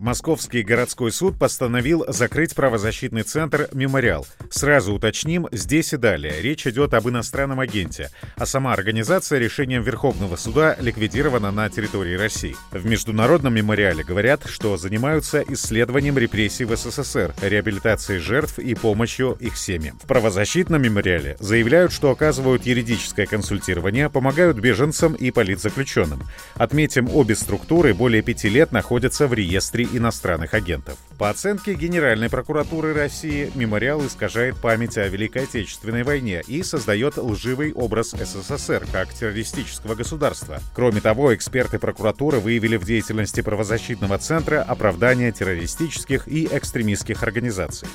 Московский городской суд постановил закрыть правозащитный центр «Мемориал». Сразу уточним, здесь и далее. Речь идет об иностранном агенте, а сама организация решением Верховного суда ликвидирована на территории России. В Международном мемориале говорят, что занимаются исследованием репрессий в СССР, реабилитацией жертв и помощью их семьям. В правозащитном мемориале заявляют, что оказывают юридическое консультирование, помогают беженцам и политзаключенным. Отметим, обе структуры более пяти лет находятся в реестре иностранных агентов. По оценке Генеральной прокуратуры России, мемориал искажает память о Великой Отечественной войне и создает лживый образ СССР как террористического государства. Кроме того, эксперты прокуратуры выявили в деятельности правозащитного центра оправдание террористических и экстремистских организаций.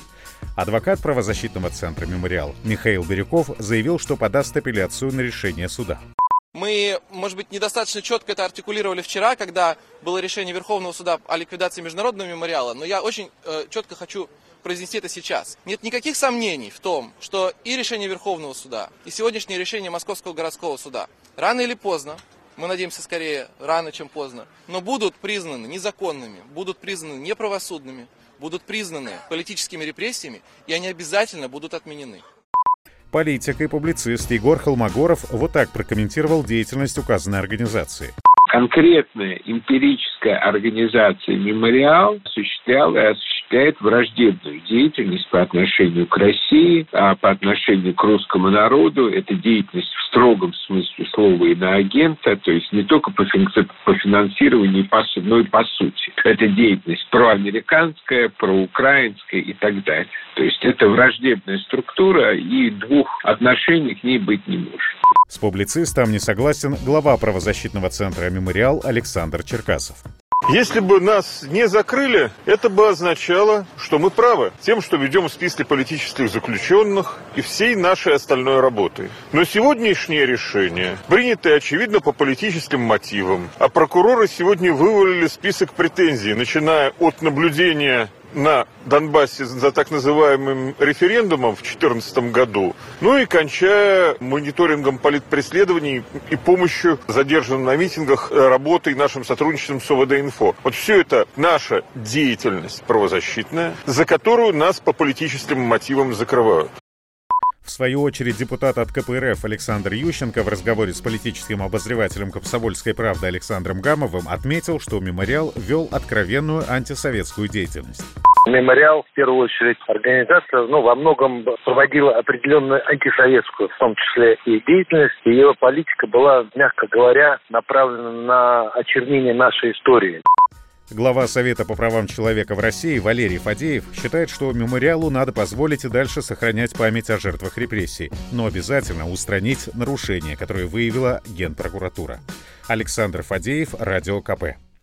Адвокат правозащитного центра «Мемориал» Михаил Бирюков заявил, что подаст апелляцию на решение суда. Мы, может быть, недостаточно четко это артикулировали вчера, когда было решение Верховного суда о ликвидации международного мемориала, но я очень э, четко хочу произнести это сейчас. Нет никаких сомнений в том, что и решение Верховного суда, и сегодняшнее решение Московского городского суда рано или поздно, мы надеемся скорее рано, чем поздно, но будут признаны незаконными, будут признаны неправосудными, будут признаны политическими репрессиями, и они обязательно будут отменены. Политик и публицист Егор Холмогоров вот так прокомментировал деятельность указанной организации. Конкретная эмпирическая организация «Мемориал» осуществляла и осуществляет враждебную деятельность по отношению к России, а по отношению к русскому народу. Это деятельность в строгом смысле слова иноагента, то есть не только по, финансированию, но и по сути. Это деятельность проамериканская, проукраинская и так далее. То есть это враждебная структура, и двух отношений к ней быть не может. С публицистом не согласен глава правозащитного центра «Мемориал» Александр Черкасов. Если бы нас не закрыли, это бы означало, что мы правы тем, что ведем списки политических заключенных и всей нашей остальной работы. Но сегодняшнее решение принято, очевидно, по политическим мотивам. А прокуроры сегодня вывалили список претензий, начиная от наблюдения на Донбассе за так называемым референдумом в 2014 году, ну и кончая мониторингом политпреследований и помощью задержанным на митингах, э, работой нашим сотрудничеством с ОВД-Инфо. Вот все это наша деятельность правозащитная, за которую нас по политическим мотивам закрывают. В свою очередь, депутат от КПРФ Александр Ющенко в разговоре с политическим обозревателем «Комсомольской правды» Александром Гамовым отметил, что «Мемориал» вел откровенную антисоветскую деятельность. Мемориал, в первую очередь, организация, ну, во многом проводила определенную антисоветскую, в том числе и деятельность. Ее политика была, мягко говоря, направлена на очернение нашей истории. Глава Совета по правам человека в России Валерий Фадеев считает, что мемориалу надо позволить и дальше сохранять память о жертвах репрессий, но обязательно устранить нарушения, которые выявила Генпрокуратура. Александр Фадеев, Радио КП.